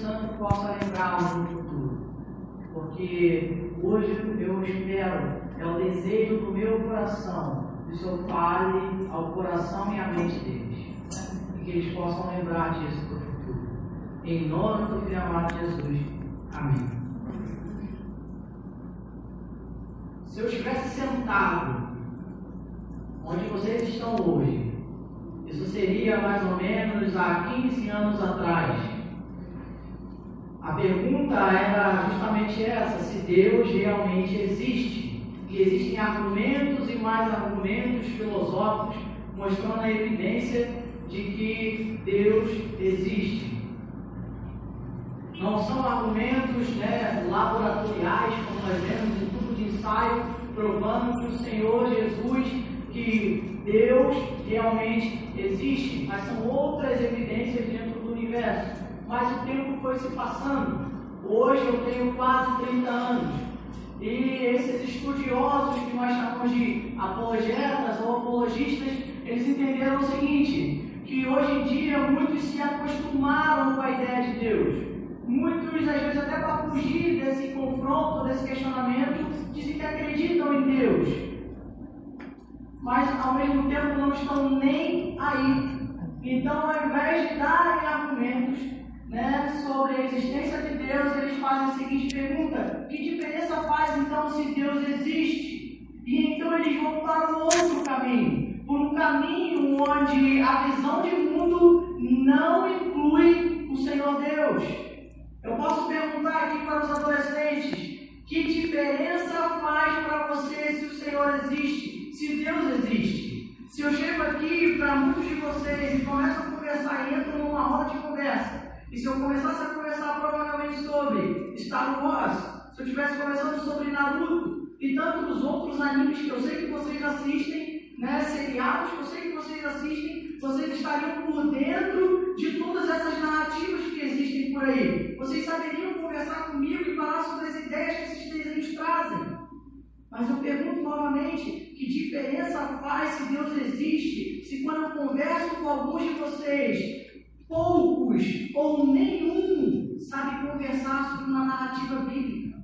Santo possa lembrá-los no futuro. Porque hoje eu espero, é o desejo do meu coração, que o Senhor fale ao coração e à mente deles. E que eles possam lembrar disso para o futuro. Em nome do Filho amado Jesus. Amém. Se eu estivesse sentado onde vocês estão hoje, isso seria mais ou menos há 15 anos atrás. A pergunta era justamente essa: se Deus realmente existe. E existem argumentos e mais argumentos filosóficos mostrando a evidência de que Deus existe. Não são argumentos né, laboratoriais, como nós vemos em tudo de ensaio, provando que o Senhor Jesus, que Deus realmente existe, mas são outras evidências dentro do universo. Mas o tempo foi se passando. Hoje eu tenho quase 30 anos. E esses estudiosos que nós chamamos de apologetas ou apologistas, eles entenderam o seguinte, que hoje em dia muitos se acostumaram com a ideia de Deus. Muitos, às vezes, até para fugir desse confronto, desse questionamento, dizem que acreditam em Deus. Mas, ao mesmo tempo, não estão nem aí. Então, ao invés de darem argumentos né, sobre a existência de Deus, eles fazem a seguinte pergunta: Que diferença faz então se Deus existe? E então eles vão para um outro caminho, por um caminho onde a visão de mundo não inclui o Senhor Deus. Eu posso perguntar aqui para os adolescentes: que diferença faz para você se o Senhor existe, se Deus existe? Se eu chego aqui para muitos de vocês e começo a conversar e entro numa roda de conversa, e se eu começasse a conversar provavelmente sobre Star Wars, se eu estivesse conversando sobre Naruto e tantos outros animes que eu sei que vocês assistem, né, seriados que eu sei que vocês assistem, vocês estariam por dentro de todas essas narrativas que existem por aí. Vocês saberiam conversar comigo e falar sobre as ideias que esses desenhos trazem. Mas eu pergunto novamente: que diferença faz se Deus existe, se quando eu converso com alguns de vocês, poucos ou nenhum sabe conversar sobre uma narrativa bíblica?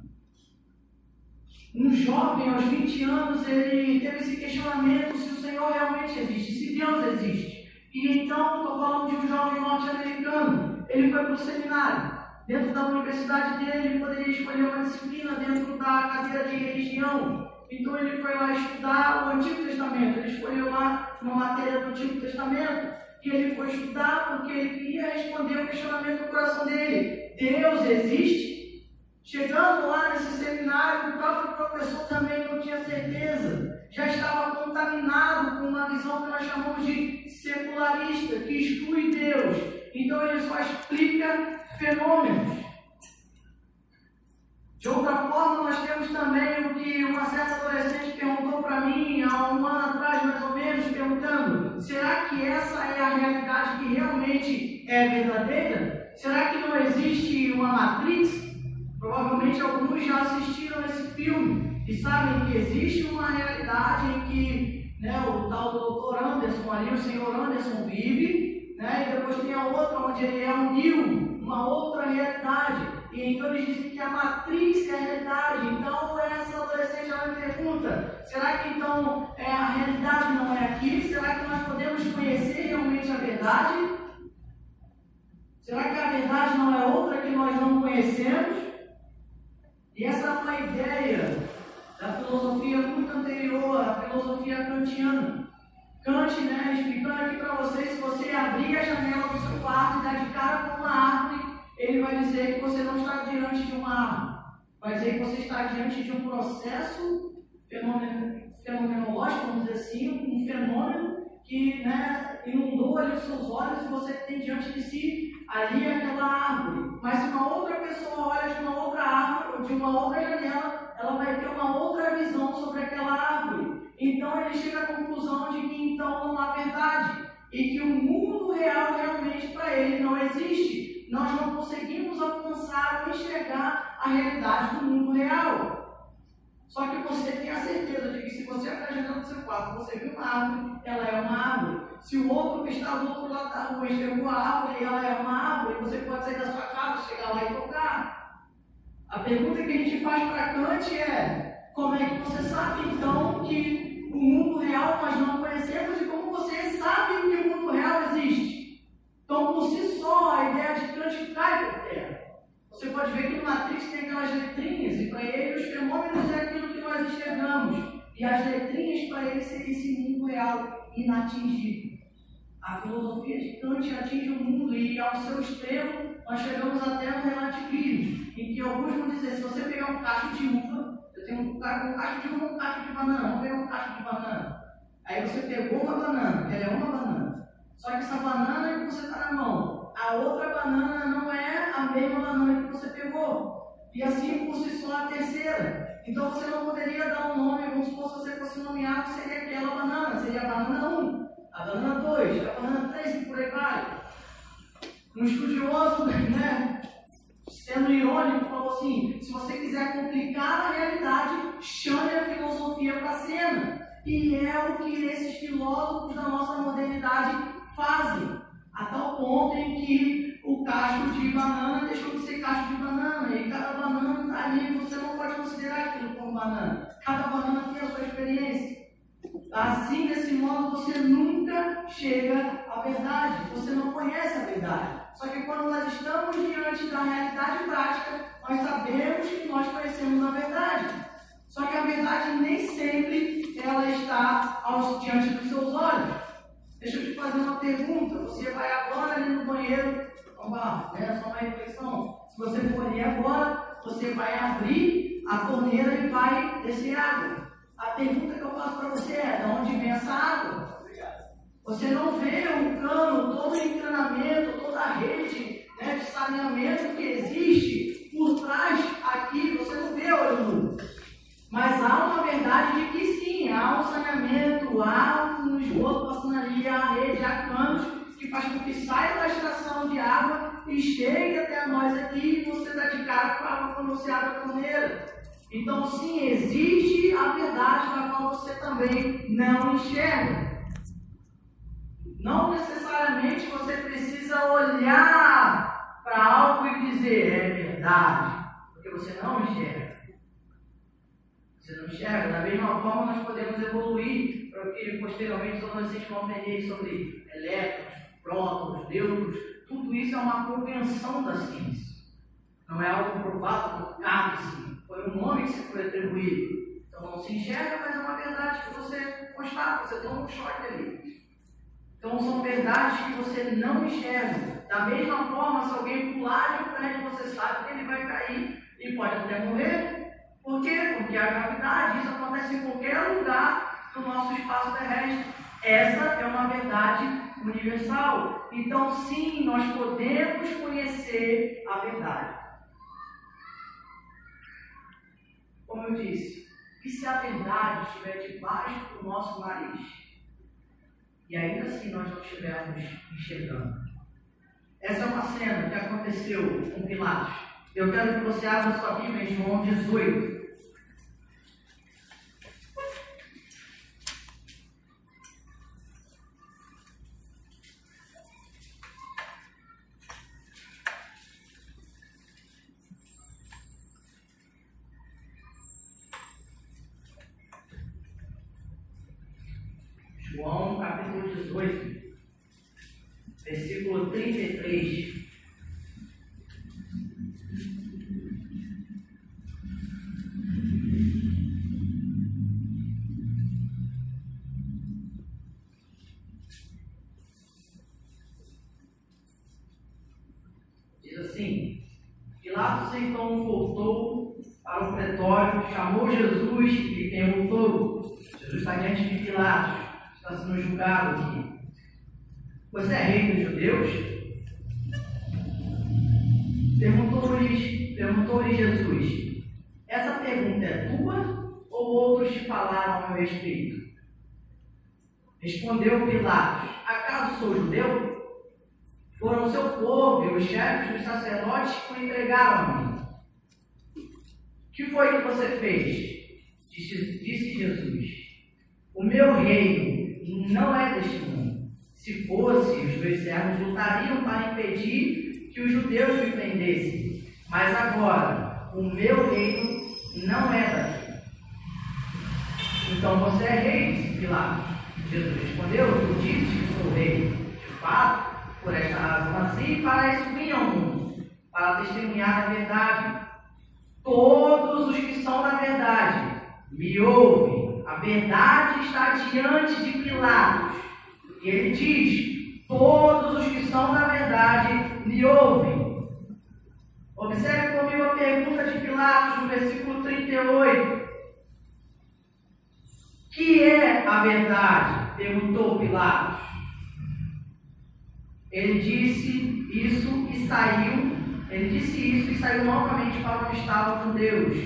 Um jovem aos 20 anos, ele teve esse questionamento se o Senhor realmente existe, se Deus existe. E então, estou falando de um jovem norte-americano, ele foi para o seminário. Dentro da universidade dele, ele poderia escolher uma disciplina dentro da cadeira de religião. Então, ele foi lá estudar o Antigo Testamento. Ele escolheu lá uma matéria do Antigo Testamento que ele foi estudar porque ele queria responder o questionamento do coração dele: Deus existe? Chegando lá nesse seminário, o próprio professor também não tinha certeza já estava contaminado com uma visão que nós chamamos de secularista, que exclui Deus. Então ele só explica fenômenos. De outra forma, nós temos também o que uma certa adolescente perguntou para mim há um ano atrás, mais ou menos, perguntando: será que essa é a realidade que realmente é verdadeira? Será que não existe uma Matrix? Provavelmente alguns já assistiram esse filme e sabem que existe uma realidade em que né, o tal do doutor Anderson ali, o senhor Anderson vive, né, e depois tem a outra onde ele é um uma outra realidade. E então eles dizem que a matriz é a realidade. Então essa adolescente ela me pergunta: será que então é, a realidade não é aqui? Será que nós podemos conhecer realmente a verdade? Será que a verdade não é outra que nós não conhecemos? E essa é uma ideia da filosofia muito anterior, a filosofia kantiana. Kant, né, explicando aqui para vocês, se você abrir a janela do seu quarto e dar de cara com uma árvore, ele vai dizer que você não está diante de uma árvore. Vai dizer que você está diante de um processo fenomenológico, vamos dizer assim, um fenômeno que né, inundou ali os seus olhos e você tem diante de si ali aquela árvore. Mas se uma outra pessoa olha de uma outra árvore ou de uma outra janela, ela vai ter uma outra visão sobre aquela árvore. Então ele chega à conclusão de que então não há verdade e que o mundo real realmente para ele não existe. Nós não conseguimos alcançar ou enxergar a realidade do mundo real. Só que você tem a certeza de que se você apresentar no seu quarto, você viu uma árvore, ela é uma árvore. Se o outro que está do outro lado da rua enxergou a árvore, ela é uma árvore, você pode sair da sua casa, chegar lá pergunta que a gente faz para Kant é: como é que você sabe então que o mundo real nós não conhecemos e como você sabe que o mundo real existe? Então, por si só, a ideia de Kant cai por terra. Você pode ver que no Matrix tem aquelas letrinhas, e para ele os fenômenos é aquilo que nós enxergamos. E as letrinhas para ele seria esse mundo real inatingível. A filosofia de Kant atinge o mundo e, ao seu extremo, nós chegamos até no relativismo, em que alguns vão dizer: se você pegar um cacho de uva, eu tenho um, cacho de uva um cacho de banana, vamos pegar um cacho de banana. Aí você pegou uma banana, ela é uma banana. Só que essa banana que você está na mão, a outra banana não é a mesma banana que você pegou. E assim por si só a terceira. Então você não poderia dar um nome, como se você fosse nomear, seria aquela banana, seria a banana 1, a banana 2, a banana 3 e por aí vai. Um estudioso, né, sendo irônico, falou assim: se você quiser complicar a realidade, chame a filosofia para cena. E é o que esses filósofos da nossa modernidade fazem, a tal ponto em que o cacho de banana deixou de ser cacho de banana, e cada banana está ali, você não pode considerar aquilo como banana. Cada banana tem a sua experiência. Assim, desse modo, você nunca chega à verdade, você não conhece a verdade. Só que quando nós estamos diante da realidade prática, nós sabemos que nós conhecemos a verdade. Só que a verdade nem sempre ela está aos, diante dos seus olhos. Deixa eu te fazer uma pergunta. Você vai agora ali no banheiro, lá, né? Só uma reflexão. Se você for ali agora, você vai abrir a torneira e vai descer água. A pergunta que eu faço para você é: de onde vem essa água? Você não vê o cano, todo o encanamento, toda a rede né, de saneamento que existe por trás aqui, você não vê olho nu. Mas há uma verdade de que sim, há um saneamento, há um esgoto passando ali, há rede, há canos que faz com que saia da estação de água e chegue até nós aqui e você dá de cara com a água pronunciada da torneira. Então, sim, existe a verdade na qual você também não enxerga. Não necessariamente você precisa olhar para algo e dizer é verdade, porque você não enxerga. Enxerga. Da mesma forma, nós podemos evoluir para que posteriormente todos vocês vão aprender sobre elétrons, prótons, nêutrons. Tudo isso é uma convenção da ciência. Não é algo provado por cada Foi um nome que se foi atribuído. Então não se enxerga, mas é uma verdade que você constata, você toma um choque ali. Então são verdades que você não enxerga. Da mesma forma, se alguém pular de um prédio, você sabe que ele vai cair e pode até morrer. Por quê? Porque a gravidade, isso acontece em qualquer lugar do nosso espaço terrestre. Essa é uma verdade universal. Então, sim, nós podemos conhecer a verdade. Como eu disse, e se a verdade estiver debaixo do nosso nariz? e ainda assim nós não estivermos enxergando. Essa é uma cena que aconteceu com Pilatos. Eu quero que você abra sua Bíblia em João 18. João capítulo 18, versículo 33. Respondeu Pilatos: Acaso sou judeu? Foram seu povo e os chefes dos sacerdotes que o entregaram a mim. que foi que você fez? Disse, disse Jesus: O meu reino não é deste mundo. Se fosse, os meus servos lutariam para impedir que os judeus me prendessem. Mas agora, o meu reino não é daqui. Então você é rei, disse Pilatos. Jesus respondeu, tu dizes que sou rei. De fato, por esta razão nasci para isso vim ao mundo, para testemunhar a verdade. Todos os que são da verdade me ouvem. A verdade está diante de Pilatos. E ele diz: Todos os que são da verdade me ouvem. Observe comigo a pergunta de Pilatos no versículo 38. Que é a verdade? perguntou Pilatos. Ele disse isso e saiu. Ele disse isso e saiu novamente para onde estavam os judeus.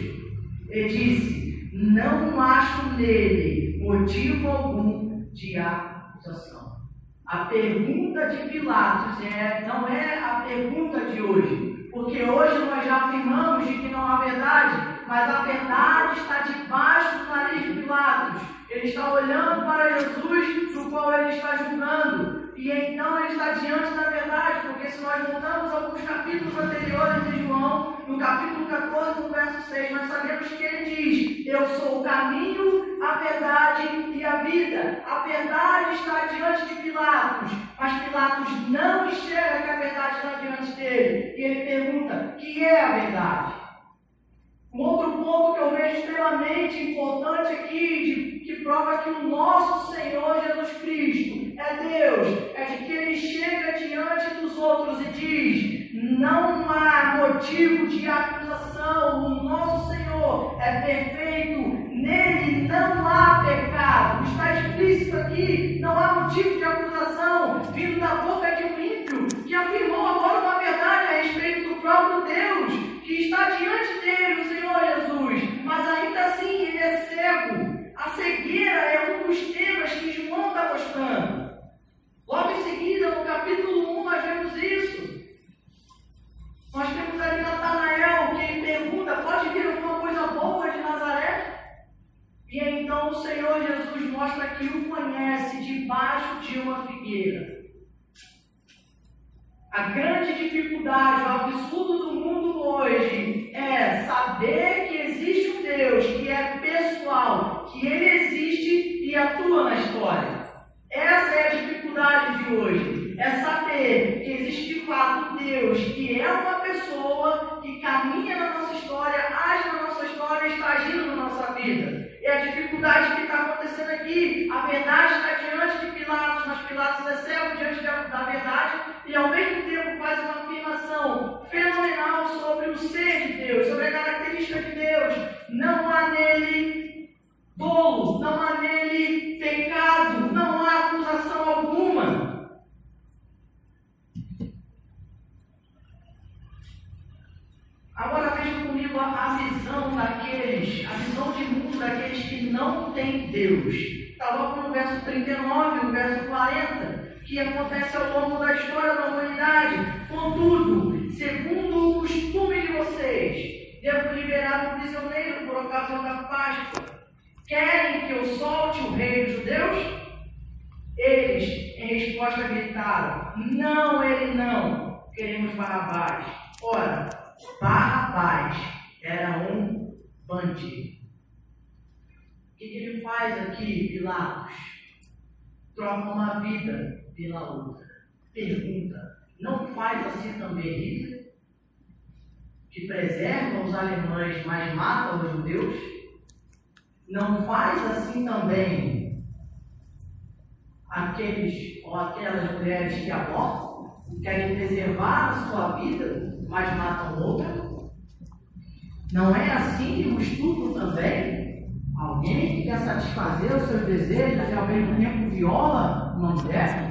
Ele disse: Não acho nele motivo algum de acusação. A pergunta de Pilatos é, não é a pergunta de hoje. Porque hoje nós já afirmamos de que não há verdade, mas a verdade está debaixo do nariz de Pilatos. Ele está olhando para Jesus, no qual ele está julgando. E então ele está diante da verdade, porque se nós voltamos alguns capítulos anteriores de João, no capítulo 14, no verso 6, nós sabemos que ele diz: Eu sou o caminho, a verdade e a vida. A verdade está diante de Pilatos, mas Pilatos não enxerga que a verdade está diante dele. E ele pergunta: Que é a verdade? Um outro ponto que eu vejo extremamente importante aqui, de, que prova que o nosso Senhor Jesus Cristo é Deus, é de que ele chega diante dos outros e diz: não há motivo de acusação, o nosso Senhor é perfeito, nele não há pecado. Está explícito aqui, não há motivo de acusação vindo da boca de um ímpio que afirmou agora uma verdade a respeito do próprio Deus que está diante dele, o Senhor Jesus, mas ainda assim ele é cego. A cegueira é um dos temas que João está mostrando. Logo em seguida, no capítulo 1, nós vemos isso. Nós temos ali Natanael, que ele pergunta: pode vir alguma coisa boa de Nazaré? E então o Senhor Jesus mostra que o conhece debaixo de uma figueira. A grande dificuldade, o absurdo do mundo hoje é saber que existe um Deus que é pessoal, que ele existe e atua na história. Essa é a dificuldade de hoje. É saber que existe de fato um Deus que é uma pessoa que caminha na nossa história, age na nossa história e está agindo na nossa vida. É a dificuldade que está acontecendo aqui. A verdade está diante de Pilatos, mas Pilatos é cego diante da, da verdade e ao mesmo tempo faz uma afirmação fenomenal sobre o ser de Deus, sobre a característica de Deus. Não há nele dolo, não há nele pecado, não há acusação alguma. Agora veja comigo a, visão daqueles, a visão de mundo daqueles que não têm Deus. Está logo no verso 39, no verso 40, que acontece ao longo da história da humanidade. Contudo, segundo o costume de vocês, devo liberar um prisioneiro por ocasião da Páscoa. Querem que eu solte o rei dos judeus? Eles, em resposta, gritaram: Não, ele não. Queremos Barrabás. Ora, Barrabás era um bandido. O que ele faz aqui, Pilatos? Troca uma vida pela outra. Pergunta: não faz assim também Hitler? Que preserva os alemães, mas mata os judeus? Não faz assim também aqueles ou aquelas mulheres que abortam, querem preservar a sua vida, mas matam outra? Não é assim que o estupro também? Alguém que quer satisfazer os seus desejos e ao mesmo tempo viola uma mulher?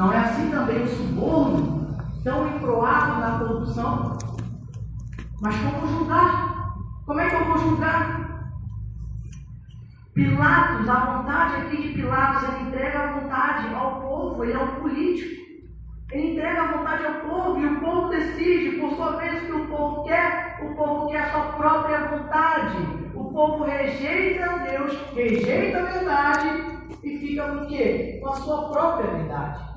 Não é assim também o suborno, tão encroado na corrupção? Mas como julgar? Como é que eu vou julgar? Pilatos, a vontade aqui de Pilatos, ele entrega a vontade ao povo, ele é um político. Ele entrega a vontade ao povo e o povo decide, por sua vez, o que o povo quer. O povo quer a sua própria vontade. O povo rejeita Deus, rejeita a verdade e fica com o quê? Com a sua própria verdade.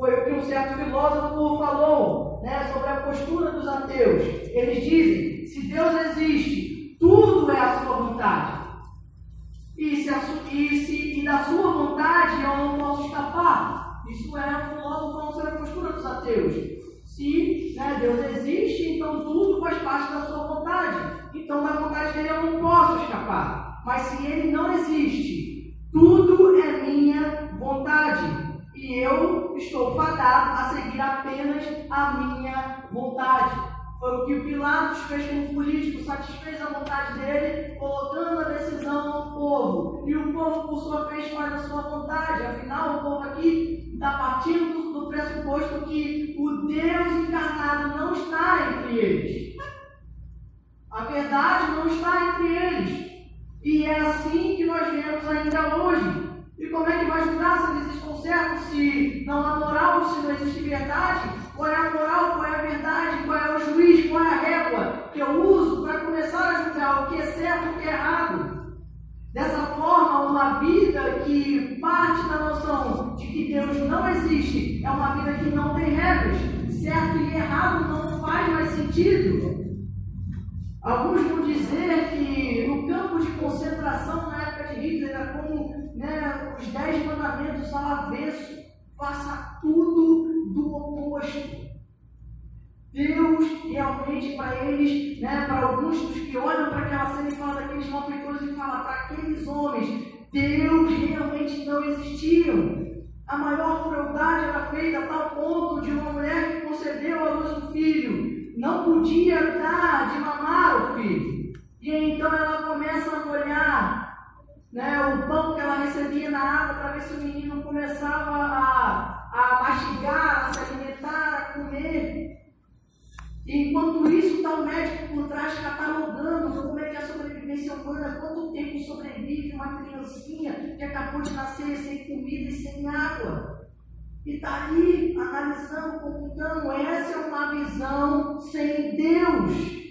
Foi o que um certo filósofo falou. né, sobre a postura dos ateus. Eles dizem: se Deus existe, tudo é a sua vontade. E, se, e, se, e da sua vontade eu não posso escapar. Isso é um filósofo falando sobre a postura dos ateus. Se né, Deus existe, então tudo faz parte da sua vontade. Então, da vontade dele eu não posso escapar. Mas se ele não existe, tudo é minha vontade. Eu estou fadado a seguir apenas a minha vontade. Foi o que Pilatos fez com o político, satisfez a vontade dele, colocando a decisão ao povo. E o povo, por sua vez, faz a sua vontade. Afinal, o povo aqui está partindo do pressuposto que o Deus encarnado não está entre eles. A verdade não está entre eles. E é assim que nós vemos ainda hoje. E como é que vai julgar se eles estão certos, se não há moral, se não existe verdade? Qual é a moral, qual é a verdade, qual é o juiz, qual é a régua que eu uso para começar a julgar o que é certo e o que é errado? Dessa forma, uma vida que parte da noção de que Deus não existe é uma vida que não tem regras. Certo e errado não faz mais sentido. Alguns vão dizer que no campo de concentração época de Hitler né, os dez mandamentos ao avesso. Faça tudo do oposto. Deus realmente para eles, né, para alguns dos que olham para aquela cena e falam daqueles malfeitores e falam para aqueles homens, Deus realmente não existiam. A maior crueldade era feita a tal ponto de uma mulher que concedeu a luz do filho não podia dar de mamar o filho. E então ela começa a molhar né, o pão que ela recebia na água para ver se o menino começava a, a mastigar, a se alimentar, a comer. Enquanto isso, está o médico por trás catalogando como é que é a sobrevivência humana, quanto tempo sobrevive uma criancinha que acabou de nascer sem comida e sem água. E está ali analisando, computando. Essa é uma visão sem Deus.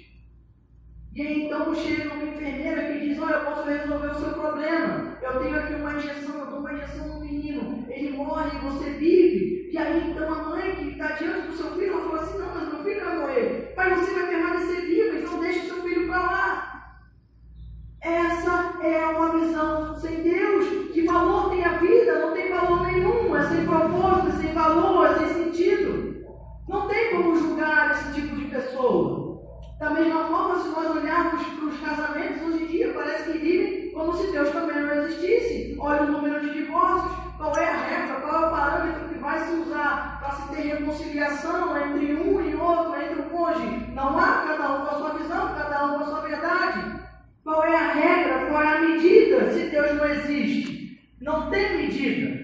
E aí, então chega uma enfermeira que diz: Olha, eu posso resolver o seu problema. Eu tenho aqui uma injeção, eu dou uma injeção no menino. Ele morre e você vive. E aí, então a mãe que está diante do seu filho, ela falou assim: Não, mas meu filho vai morrer. Pai, você vai permanecer vivo, então deixa o seu filho para lá. Essa é uma visão sem Deus. Que valor tem a vida? Não tem valor nenhum. É sem propósito, é sem valor, é sem sentido. Não tem como julgar esse tipo de pessoa. Da mesma forma, se nós olharmos para os casamentos hoje em dia, parece que vivem como se Deus também não existisse. Olha o número de divórcios, qual é a regra, qual é o parâmetro que vai se usar para se ter reconciliação entre um e outro, entre o cônjuge. Não há cada um com a sua visão, cada um com a sua verdade. Qual é a regra? Qual é a medida se Deus não existe? Não tem medida.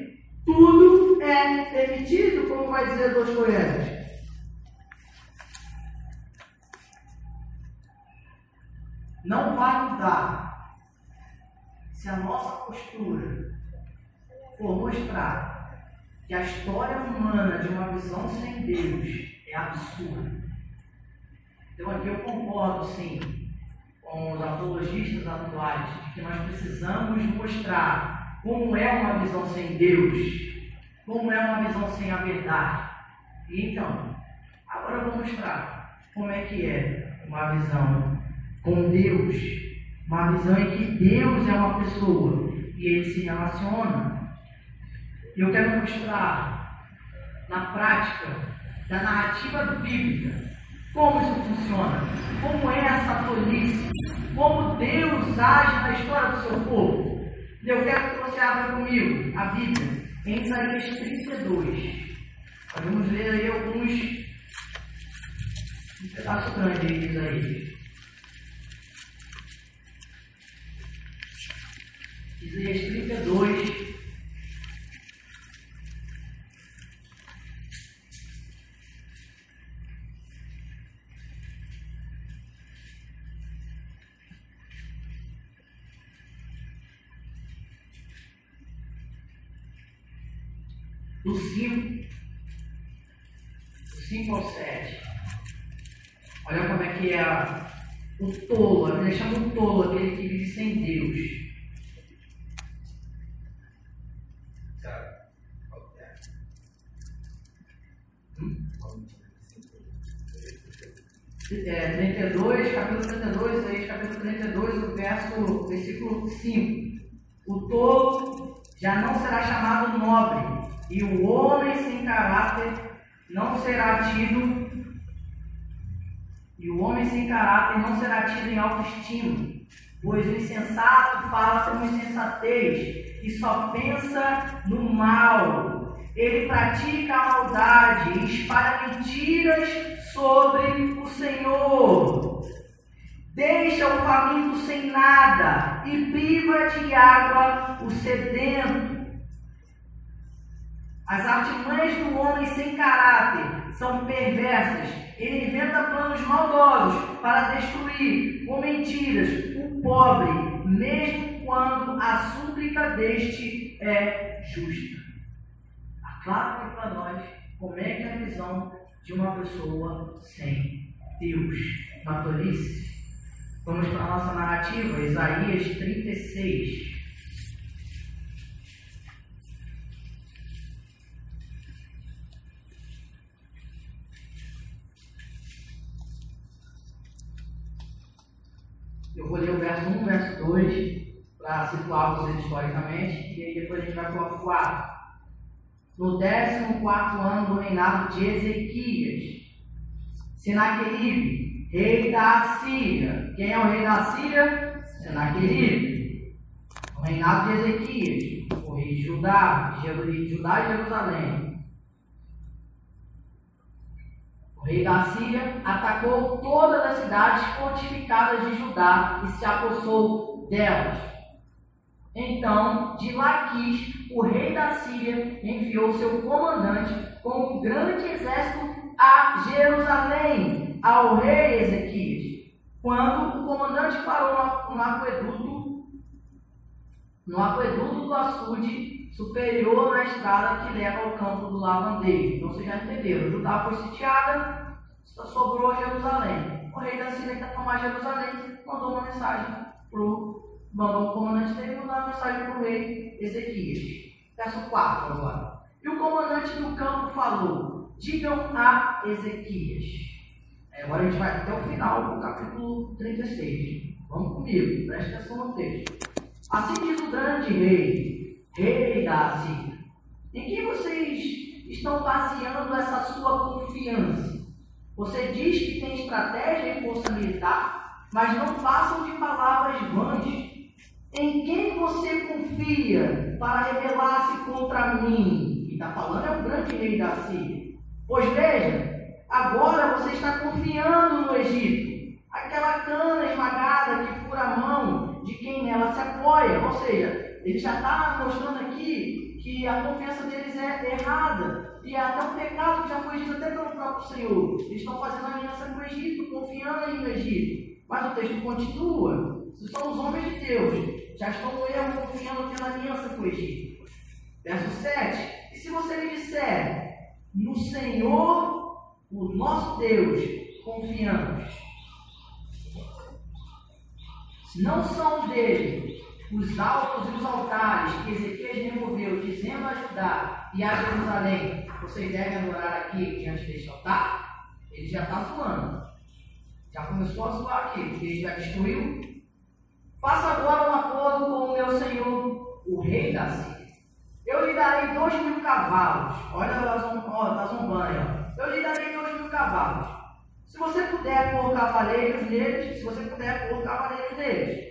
Tudo é permitido, como vai dizer Dostoiévski. Não vai mudar se a nossa postura for mostrar que a história humana de uma visão sem Deus é absurda. Então aqui eu concordo sim com os apologistas atuais que nós precisamos mostrar como é uma visão sem Deus, como é uma visão sem a verdade. E então, agora eu vou mostrar como é que é uma visão com Deus, uma visão em que Deus é uma pessoa e ele se relaciona. Eu quero mostrar na prática da narrativa bíblica como isso funciona, como é essa tolice como Deus age na história do seu povo. Eu quero que você abra comigo a Bíblia, em Isaías 32. Nós vamos ler aí alguns um pedaço grande aí de Isaías. Isaías 32. do 5, do 5 ao 7. Olha como é que é o tolo, Bíblia chama o tolo, aquele que vive sem Deus. É, 32, capítulo 32, Isaías capítulo 32, o verso, versículo 5. O tolo já não será chamado nobre, e o homem sem caráter não será tido e o homem sem caráter não será tido em autoestima, pois o insensato fala com insensatez e só pensa no mal. Ele pratica a maldade espalha mentiras sobre o Senhor. Deixa o faminto sem nada e priva de água o sedento. As artimanhas do homem sem caráter são perversas. Ele inventa planos maldosos para destruir, com mentiras, o pobre, mesmo quando a súplica deste é justa. Aclara para nós como é que é a visão de uma pessoa sem Deus. Uma tolice. Vamos para a nossa narrativa, Isaías 36. Eu vou ler o verso 1, verso 2, para situar vocês historicamente, e aí depois a gente vai para o 4. No 14 ano do reinado de Ezequias, Senaqueribe, rei da Assíria. Quem é o rei da Assíria? Senaqueribe. O reinado de Ezequias, o rei de Judá, Judá e Jerusalém. rei da Síria atacou todas as cidades fortificadas de Judá e se apossou delas. Então, de Laquis, o rei da Síria enviou seu comandante com um grande exército a Jerusalém, ao rei Ezequias. Quando o comandante parou no aqueduto, no aqueduto do açude superior na estrada que leva ao campo do lavandeiro. Então vocês já entenderam, Judá foi sitiada, só sobrou Jerusalém. O rei da Síria quer tomar Jerusalém, mandou uma mensagem pro, mandou o comandante dele mandar uma mensagem para o rei Ezequias. Verso 4 agora. E o comandante do campo falou: digam a Ezequias. Agora a gente vai até o final do capítulo 36. Vamos comigo, preste atenção no texto. Assim diz o grande rei, rei da Assíria. Em que vocês estão baseando essa sua confiança? Você diz que tem estratégia e força militar, mas não passam de palavras vãs. Em quem você confia para rebelar-se contra mim? E está falando é o grande rei da Síria. Pois veja, agora você está confiando no Egito. Aquela cana esmagada que fura a mão de quem nela se apoia. Ou seja, ele já está mostrando aqui que a confiança deles é errada. E até um pecado que já foi dito até pelo próprio Senhor. Eles estão fazendo aliança com o Egito, confiando aí no Egito. Mas o texto continua. Se são os homens de Deus, já estão erro confiando tendo aliança com o Egito. Verso 7. E se você lhe disser, no Senhor, o nosso Deus, confiamos. Se não são dele os altos e os altares que Ezequias removeu, dizendo a Judá e a Jerusalém, vocês devem adorar aqui diante deste altar, ele já está zoando. Já começou a zoar aqui, porque ele já destruiu. Faça agora um acordo com o meu senhor, o rei da Síria. Eu lhe darei dois mil cavalos. Olha, está zombando. Eu lhe darei dois mil cavalos. Se você puder pôr cavaleiros neles, se você puder pôr cavaleiros neles,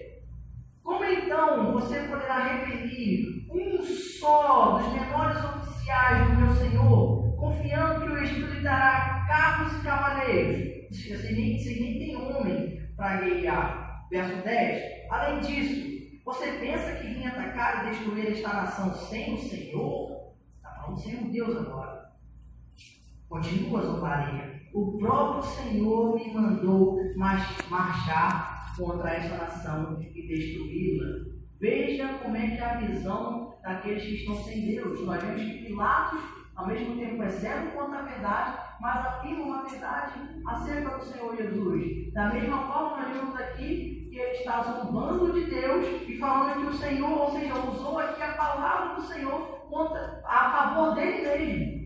como então você poderá repelir um só dos menores oficiais do meu Senhor, confiando que o Egito lhe dará carros e cavaleiros? Você nem, tem homem para guiar. Verso 10. Além disso, você pensa que vim atacar e destruir esta nação sem o Senhor? Está falando sem o Deus agora. Continua zombaria. O próprio Senhor me mandou marchar contra esta nação e destruí-la. Veja como é que é a visão daqueles que estão sem Deus. Nós vemos que Pilatos, ao mesmo tempo, é cego quanto a verdade, mas afirma uma verdade acerca do Senhor Jesus. Da mesma forma, nós vemos aqui que ele está zombando de Deus e falando que o Senhor, ou seja, usou aqui a palavra do Senhor contra, a favor dele mesmo.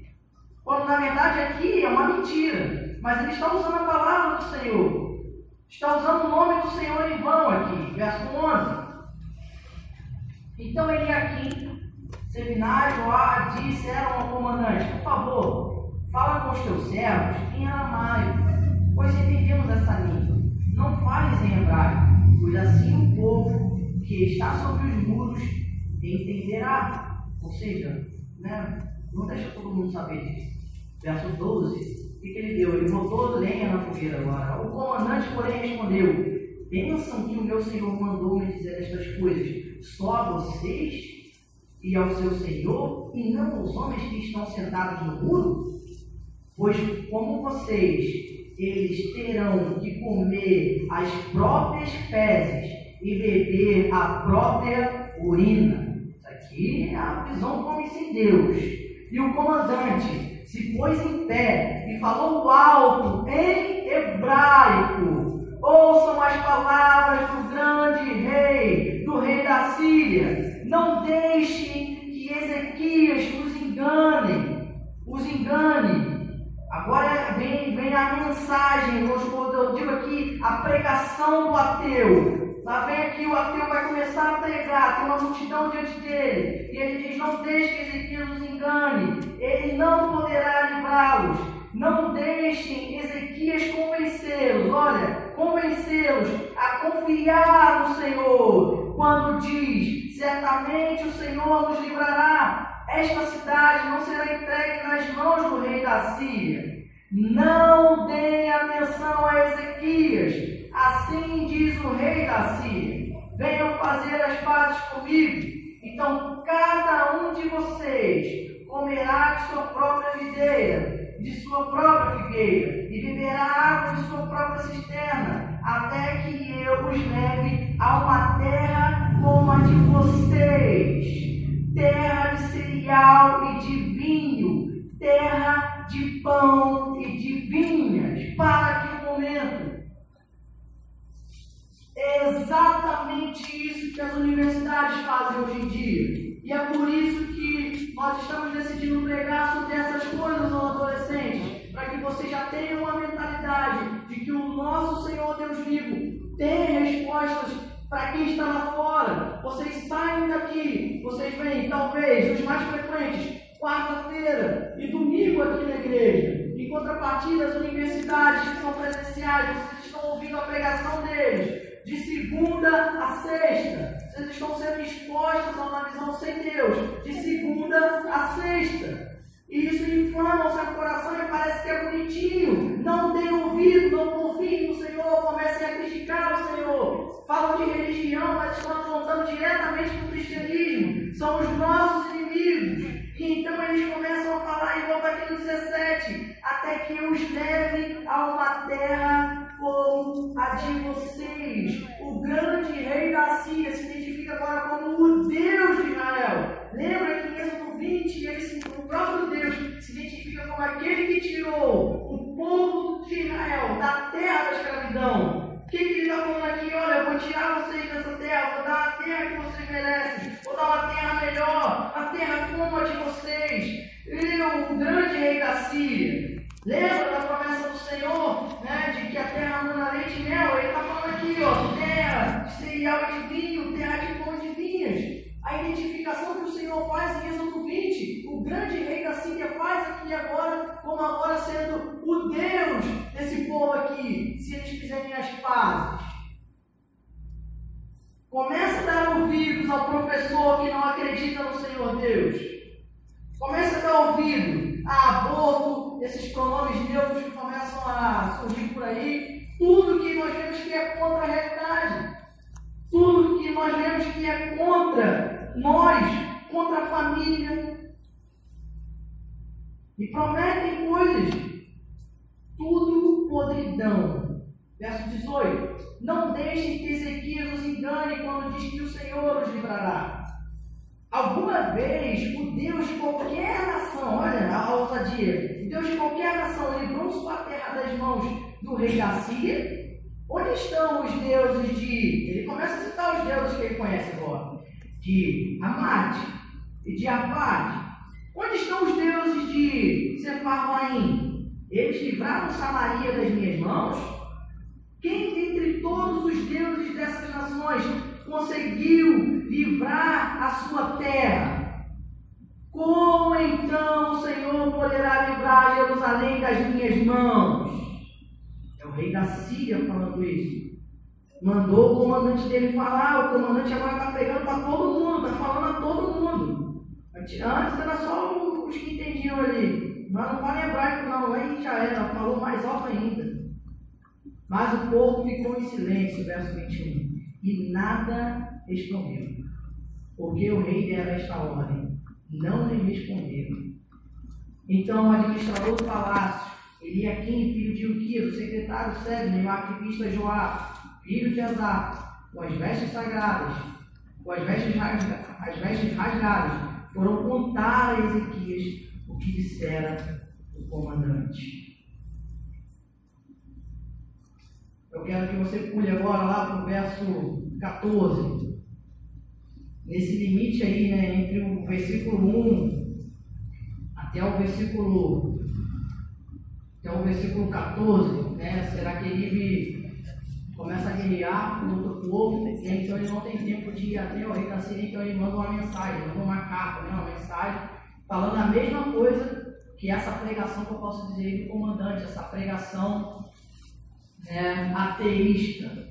Quando na verdade aqui é uma mentira. Mas ele está usando a palavra do Senhor. Está usando o nome do Senhor em vão aqui, verso 11. Então ele aqui, seminário lá, disseram ao comandante: Por favor, fala com os teus servos em aramaico, pois entendemos essa língua. Não fales em hebraico, pois assim o povo que está sobre os muros entenderá. Ou seja, né, não deixa todo mundo saber disso. Verso 12, o que, que ele deu? Ele botou lenha na fogueira agora. O comandante, porém, respondeu: Pensam que o meu senhor mandou-me dizer estas coisas só a vocês e ao seu senhor, e não aos homens que estão sentados no muro? Pois, como vocês, eles terão que comer as próprias fezes e beber a própria urina. Isso aqui é a visão como em Deus. E o comandante se pôs em pé e falou alto em hebraico. Ouçam as palavras do grande rei, do rei da Síria. Não deixem que Ezequias os engane, os engane. Agora vem, vem a mensagem, eu digo aqui, a pregação do ateu. Lá vem aqui, o ateu vai começar a pregar, tem uma multidão diante dele. E ele diz: Não deixe que Ezequias os engane, ele não poderá livrá-los. Não deixem Ezequias convencê-los, olha, convencê-los a confiar no Senhor, quando diz: Certamente o Senhor nos livrará. Esta cidade não será entregue nas Síria. Não deem atenção a Ezequias, Assim diz o rei da Síria: venham fazer as pazes comigo. Então cada um de vocês comerá de sua própria videira, de sua própria figueira, e beberá água de sua própria cisterna, até que eu os leve a uma terra como a de vocês, terra de cereal e de vinho, terra de pão e de vinhas, para que momento é exatamente isso que as universidades fazem hoje em dia. E é por isso que nós estamos decidindo pregar sobre essas coisas aos adolescentes, para que vocês já tenham uma mentalidade de que o nosso Senhor Deus vivo tem respostas para quem está lá fora. Vocês saem daqui, vocês vêm, talvez, os mais frequentes, quarta-feira e domingo aqui na igreja. Em contrapartida, as universidades que são presenciais, vocês estão ouvindo a pregação deles de segunda a sexta. Vocês estão sendo expostos a uma visão sem Deus, de segunda a sexta. E isso inflama o seu coração e parece que é bonitinho. Não tem ouvido, não confiem no Senhor, comecem a criticar o Senhor. Falam de religião, mas estão apontando diretamente para o cristianismo. São os nossos inimigos. E então eles começam a falar, e volta aqui no 17, até que os leve a uma terra como a de vocês. O grande rei da Síria se identifica agora como o Deus de Israel. Lembra que em Êxodo 20, ele, o próprio Deus se identifica como aquele que tirou o povo de Israel da terra da escravidão. O que, que ele está falando aqui? Olha, eu vou tirar vocês dessa terra, vou dar a terra que vocês merecem, vou dar uma terra melhor, a terra como a de vocês. Eu, o grande rei da Síria, Lembra da promessa do Senhor, né, de que a terra manda leite e mel? Ele está falando aqui, ó, terra de cereal e de vinho, terra de pão de vinhas. A identificação que o Senhor faz em Êxodo 20, o grande rei da Síria faz aqui agora, como agora sendo o Deus desse povo aqui, se eles fizerem as pazes. Começa a dar ouvidos ao professor que não acredita no Senhor Deus. Começa a dar ouvido a aborto, esses pronomes neutros que começam a surgir por aí. Tudo que nós vemos que é contra a realidade. Tudo que nós vemos que é contra nós, contra a família. E prometem coisas. Tudo podridão. Verso 18. Não deixem que Ezequias os engane quando diz que o Senhor os livrará. Alguma vez o Deus de qualquer nação, olha a ousadia, o Deus de qualquer nação livrou sua terra das mãos do rei da Síria? Onde estão os deuses de. Ele começa a citar os deuses que ele conhece agora: de Amate e de Abade. Onde estão os deuses de Sepharvaim? Eles livraram Samaria das minhas mãos? Quem dentre todos os deuses dessas nações conseguiu livrar a sua terra? Como então o Senhor poderá livrar Jerusalém das minhas mãos? Rei da Síria falando isso. Mandou o comandante dele falar, o comandante agora está pegando para todo mundo, está falando a todo mundo. Antes era só os que entendiam ali. Mas não fala hebraico não, aí já falou mais alto ainda. Mas o povo ficou em silêncio, verso 21, e nada respondeu. Porque o rei dera esta ordem, não lhe responderam. Então o administrador do palácio, Eliakim, filho de Uquia, o secretário Sebne, o arquivista Joá, filho de Azar, com as vestes sagradas, com as vestes, rasga, as vestes rasgadas, foram contar a Ezequias o que dissera o comandante. Eu quero que você pule agora lá para o verso 14. Nesse limite aí, né, entre o versículo 1 até o versículo até o versículo 14, né? Será que ele começa a guerrear com outro povo, né? então ele não tem tempo de ir até o rei da Síria, então ele manda uma mensagem, manda uma carta, né? uma mensagem, falando a mesma coisa que essa pregação que eu posso dizer do comandante, essa pregação né, ateísta.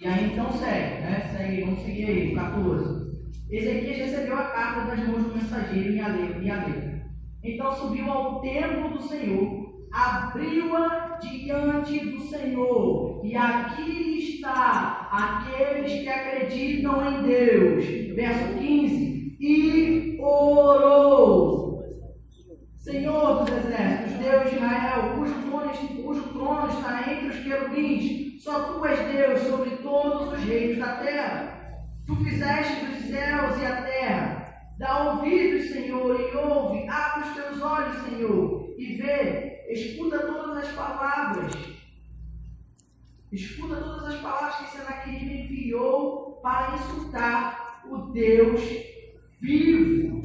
E aí então segue, né? Segue, vamos seguir aí, 14. Ezequias recebeu a carta das mãos do mensageiro em Aleu. Então subiu ao templo do Senhor abriu-a diante do Senhor. E aqui está aqueles que acreditam em Deus. Verso 15. E orou. Senhor dos exércitos, Deus de Israel, cujo trono, cujo trono está entre os querubins, só tu és Deus sobre todos os reinos da terra. Tu fizeste os céus e a terra. Dá ouvidos, Senhor, e ouve. Abre os teus olhos, Senhor, e vê Escuta todas as palavras. Escuta todas as palavras que Senaqueribe enviou para insultar o Deus vivo.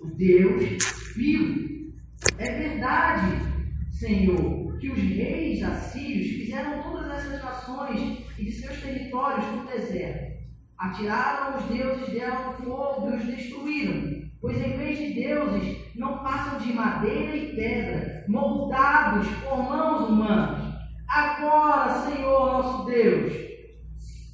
O Deus vivo. É verdade, Senhor, que os reis assírios fizeram todas essas nações e de seus territórios no deserto. Atiraram os deuses dela no fogo e os destruíram Pois em vez de deuses, não passam de madeira e pedra, moldados por mãos humanas. Agora, Senhor nosso Deus,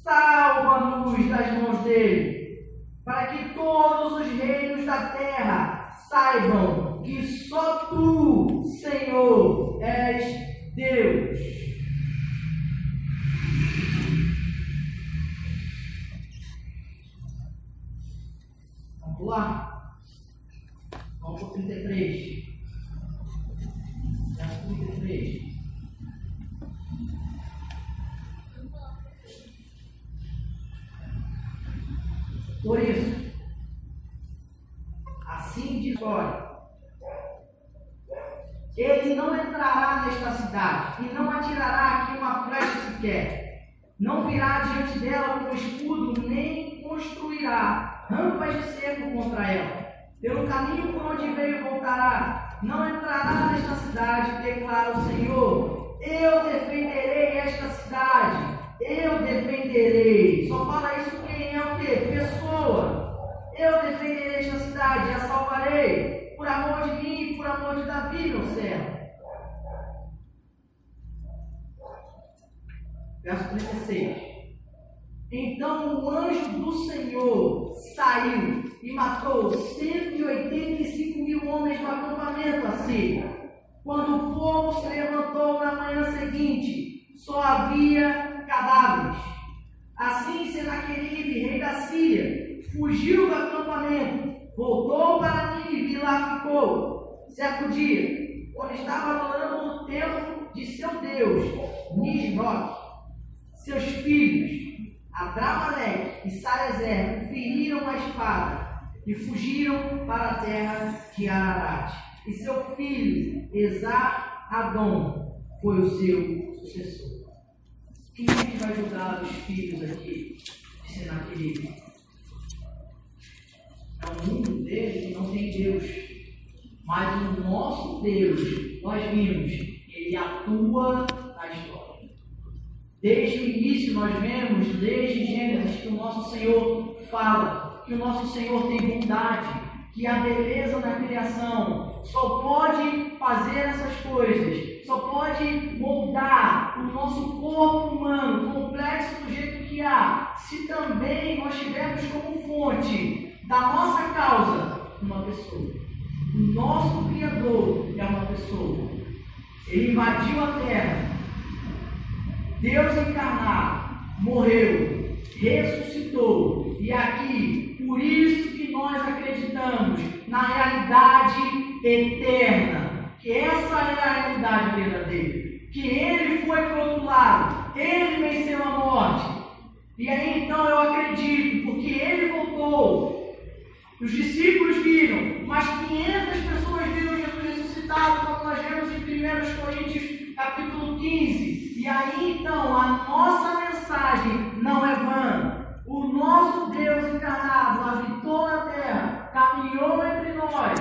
salva-nos das mãos dele, para que todos os reinos da terra saibam que só tu, Senhor, és Deus. Lá. Vamos para o 33. Verso 33. Por isso, assim diz olha, ele não entrará nesta cidade e não atirará aqui uma flecha sequer. Não virá diante dela com escudo, nem construirá rampas de cerco contra ela pelo caminho por onde veio voltará. Não entrará nesta cidade, declara o Senhor. Eu defenderei esta cidade. Eu defenderei. Só fala isso quem é o quê? Pessoa. Eu defenderei esta cidade a salvarei. Por amor de mim e por amor de Davi, meu servo. Verso 36. Então o anjo do Senhor saiu e matou 185 mil homens do acampamento assírio. Quando o povo se levantou na manhã seguinte, só havia cadáveres. Assim Senaqueribe, rei da Síria, fugiu do acampamento, voltou para Nínive e lá ficou. Certo dia, quando estava adorando no templo de seu Deus, Nisroch, seus filhos, Adramaleque e Sarezer feriram a espada e fugiram para a terra de Ararat. E seu filho, Esar-Adon, foi o seu sucessor. Quem é que vai julgar os filhos aqui de Senaqueribe? É o mundo deles que não tem Deus. Mas o nosso Deus, nós vimos, ele atua. Desde o início nós vemos, desde Gênesis, que o nosso Senhor fala, que o nosso Senhor tem bondade, que a beleza da criação só pode fazer essas coisas, só pode moldar o nosso corpo humano complexo do jeito que há, se também nós tivermos como fonte da nossa causa uma pessoa. O nosso Criador é uma pessoa. Ele invadiu a terra. Deus encarnado, morreu, ressuscitou. E aqui, por isso que nós acreditamos na realidade eterna. Que essa é a realidade verdadeira. Que ele foi para outro lado. Ele venceu a morte. E aí então eu acredito, porque ele voltou os discípulos viram, mas 500 pessoas viram Jesus ressuscitado, como nós vemos em 1 Coríntios capítulo 15. E aí então a nossa mensagem não é vã. O nosso Deus encarnado habitou na terra, caminhou entre nós,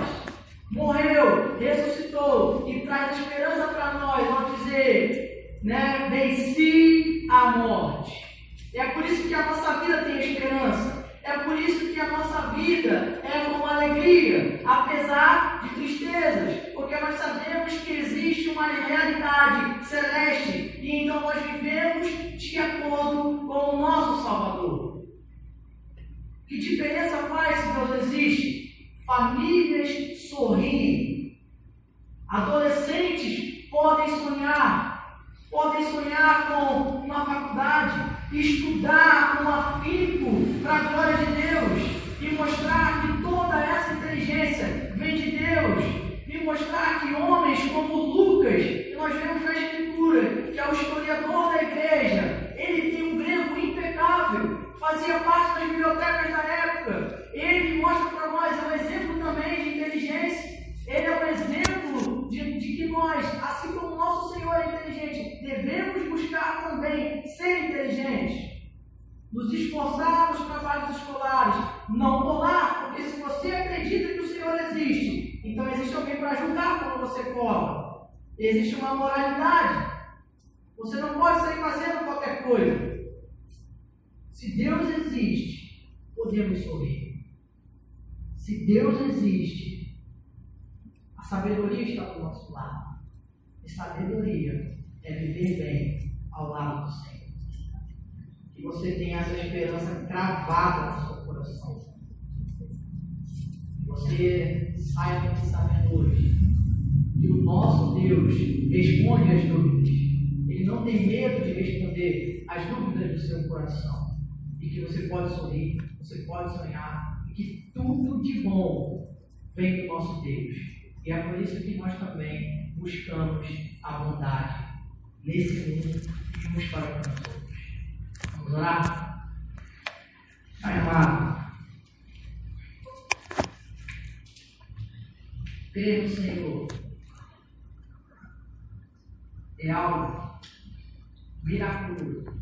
morreu, ressuscitou e traz esperança para nós ao dizer, né, venci a morte. É por isso que a nossa vida tem esperança. É por isso que a nossa vida é com alegria, apesar de tristezas, porque nós sabemos que existe uma realidade celeste e então nós vivemos de acordo com o nosso Salvador. Que diferença faz se Deus existe? Famílias sorriem, adolescentes podem sonhar, podem sonhar com uma faculdade, estudar com afinco para a glória de Deus e mostrar que toda essa inteligência vem de Deus mostrar que homens como Lucas, que nós vemos na Escritura, que é o historiador da igreja, ele tem um grego impecável, fazia parte das bibliotecas da época. Ele mostra para nós, é um exemplo também de inteligência. Ele é um exemplo de, de que nós, assim como o nosso Senhor é inteligente, devemos buscar também ser inteligentes. Nos esforçar nos trabalhos escolares. Não colar, porque se você acredita que o Senhor existe, então existe alguém para julgar quando você cola. Existe uma moralidade. Você não pode sair fazendo qualquer coisa. Se Deus existe, podemos sorrir. Se Deus existe, Sabedoria está do nosso lado. E sabedoria é viver bem ao lado do Senhor. Que você tenha essa esperança cravada no seu coração. Você saia sabendo hoje que o nosso Deus responde às dúvidas. Ele não tem medo de responder às dúvidas do seu coração. E que você pode sorrir, você pode sonhar, e que tudo de bom vem do nosso Deus. E é por isso que nós também buscamos a bondade nesse mundo e uns para com os outros. Vamos orar? Pai amado, crer no Senhor é algo miraculoso.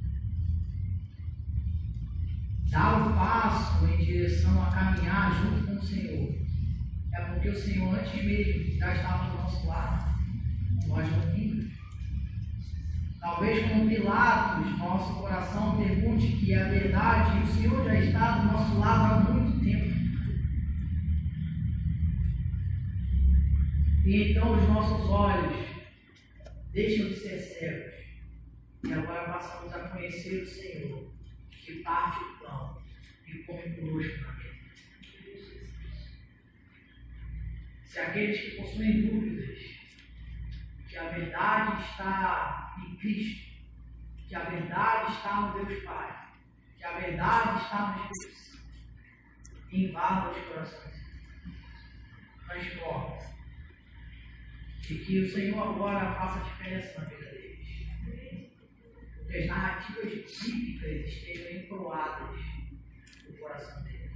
Dar um passo em direção a caminhar junto com o Senhor é porque o Senhor, antes mesmo, já estava do nosso lado. Nós não vimos. Talvez como Pilatos, nosso coração pergunte que é a verdade, o Senhor já está do nosso lado há muito tempo. E então os nossos olhos deixam de ser cegos. E agora passamos a conhecer o Senhor, que parte o pão e come conosco na se aqueles que possuem dúvidas que a verdade está em Cristo, que a verdade está no Deus Pai, que a verdade está no Espírito Santo, invada os corações, transforma. E que o Senhor agora faça diferença na vida deles. Que as narrativas bíblicas estejam encroadas no coração deles.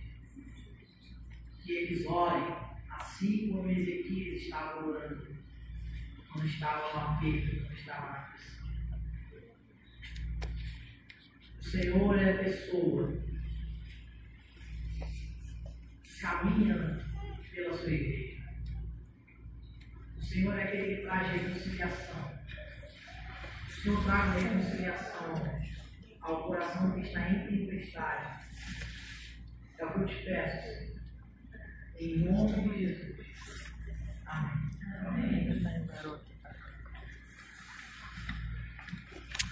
Que eles orem assim como Ezequias estava orando, quando estava no aperto, quando estava na pressão. O Senhor é a pessoa que caminha pela sua igreja. O Senhor é aquele que traz reconciliação. Senhor traga reconciliação ao coração que está em tempestade. É o que eu te peço. Em nome de Jesus. Amém.